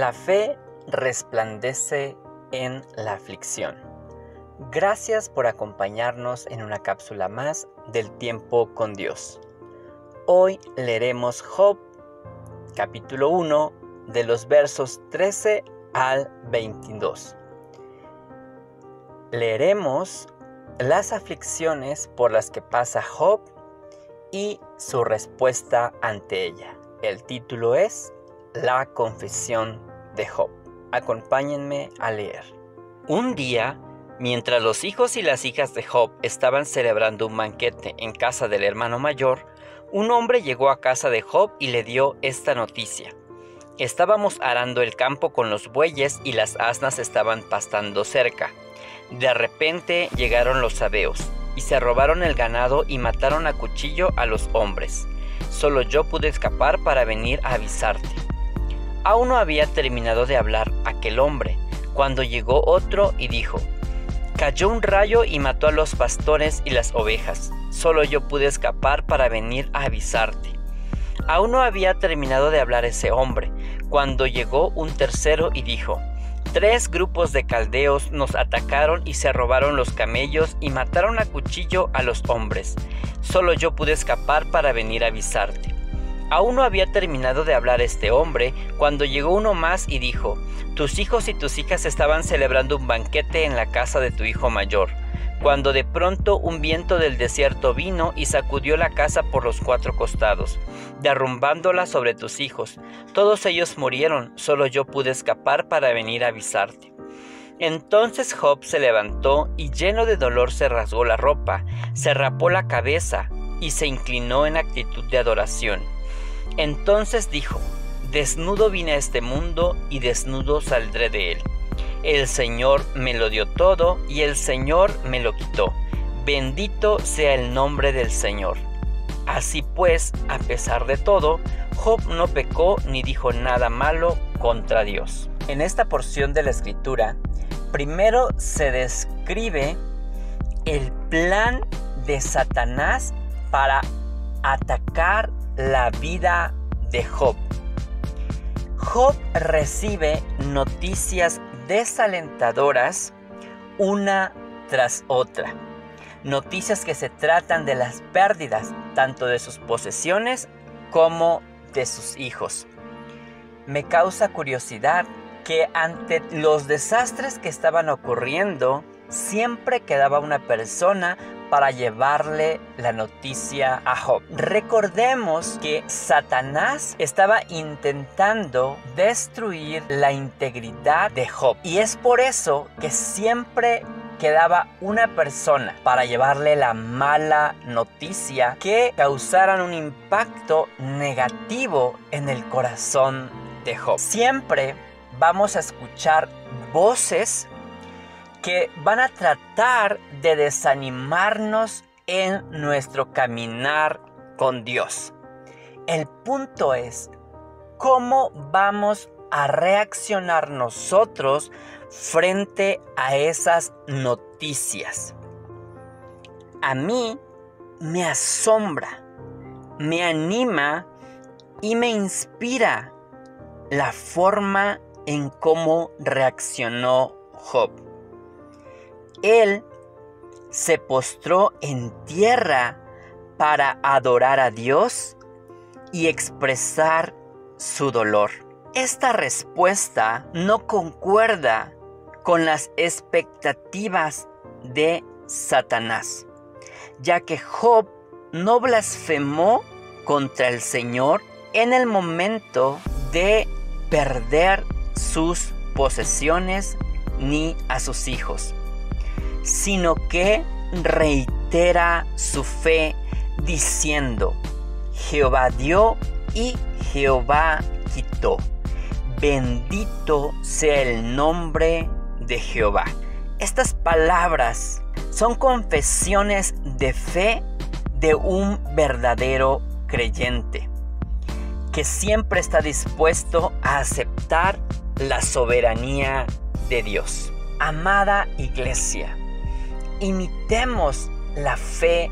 La fe resplandece en la aflicción. Gracias por acompañarnos en una cápsula más del tiempo con Dios. Hoy leeremos Job capítulo 1 de los versos 13 al 22. Leeremos las aflicciones por las que pasa Job y su respuesta ante ella. El título es La confesión de Job. Acompáñenme a leer. Un día, mientras los hijos y las hijas de Job estaban celebrando un banquete en casa del hermano mayor, un hombre llegó a casa de Job y le dio esta noticia. Estábamos arando el campo con los bueyes y las asnas estaban pastando cerca. De repente llegaron los sabeos y se robaron el ganado y mataron a cuchillo a los hombres. Solo yo pude escapar para venir a avisarte. Aún no había terminado de hablar aquel hombre, cuando llegó otro y dijo, Cayó un rayo y mató a los pastores y las ovejas. Solo yo pude escapar para venir a avisarte. Aún no había terminado de hablar ese hombre, cuando llegó un tercero y dijo, Tres grupos de caldeos nos atacaron y se robaron los camellos y mataron a cuchillo a los hombres. Solo yo pude escapar para venir a avisarte. Aún no había terminado de hablar este hombre cuando llegó uno más y dijo, Tus hijos y tus hijas estaban celebrando un banquete en la casa de tu hijo mayor cuando de pronto un viento del desierto vino y sacudió la casa por los cuatro costados, derrumbándola sobre tus hijos. Todos ellos murieron, solo yo pude escapar para venir a avisarte. Entonces Job se levantó y lleno de dolor se rasgó la ropa, se rapó la cabeza y se inclinó en actitud de adoración. Entonces dijo, Desnudo vine a este mundo y desnudo saldré de él. El Señor me lo dio todo y el Señor me lo quitó. Bendito sea el nombre del Señor. Así pues, a pesar de todo, Job no pecó ni dijo nada malo contra Dios. En esta porción de la escritura, primero se describe el plan de Satanás para atacar la vida de Job. Job recibe noticias desalentadoras una tras otra. Noticias que se tratan de las pérdidas tanto de sus posesiones como de sus hijos. Me causa curiosidad que ante los desastres que estaban ocurriendo, siempre quedaba una persona para llevarle la noticia a Job. Recordemos que Satanás estaba intentando destruir la integridad de Job y es por eso que siempre quedaba una persona para llevarle la mala noticia que causaran un impacto negativo en el corazón de Job. Siempre vamos a escuchar voces que van a tratar de desanimarnos en nuestro caminar con Dios. El punto es cómo vamos a reaccionar nosotros frente a esas noticias. A mí me asombra, me anima y me inspira la forma en cómo reaccionó Job. Él se postró en tierra para adorar a Dios y expresar su dolor. Esta respuesta no concuerda con las expectativas de Satanás, ya que Job no blasfemó contra el Señor en el momento de perder sus posesiones ni a sus hijos sino que reitera su fe diciendo, Jehová dio y Jehová quitó. Bendito sea el nombre de Jehová. Estas palabras son confesiones de fe de un verdadero creyente que siempre está dispuesto a aceptar la soberanía de Dios. Amada iglesia, imitemos la fe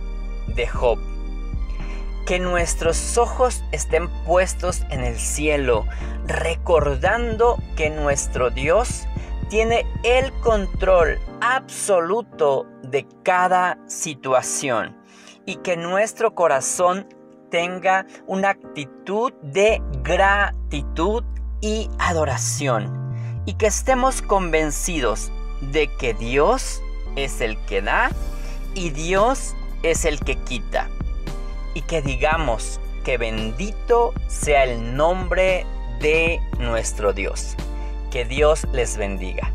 de Job. que nuestros ojos estén puestos en el cielo, recordando que nuestro Dios tiene el control absoluto de cada situación y que nuestro corazón tenga una actitud de gratitud y adoración y que estemos convencidos de que Dios es el que da y Dios es el que quita y que digamos que bendito sea el nombre de nuestro Dios. Que Dios les bendiga.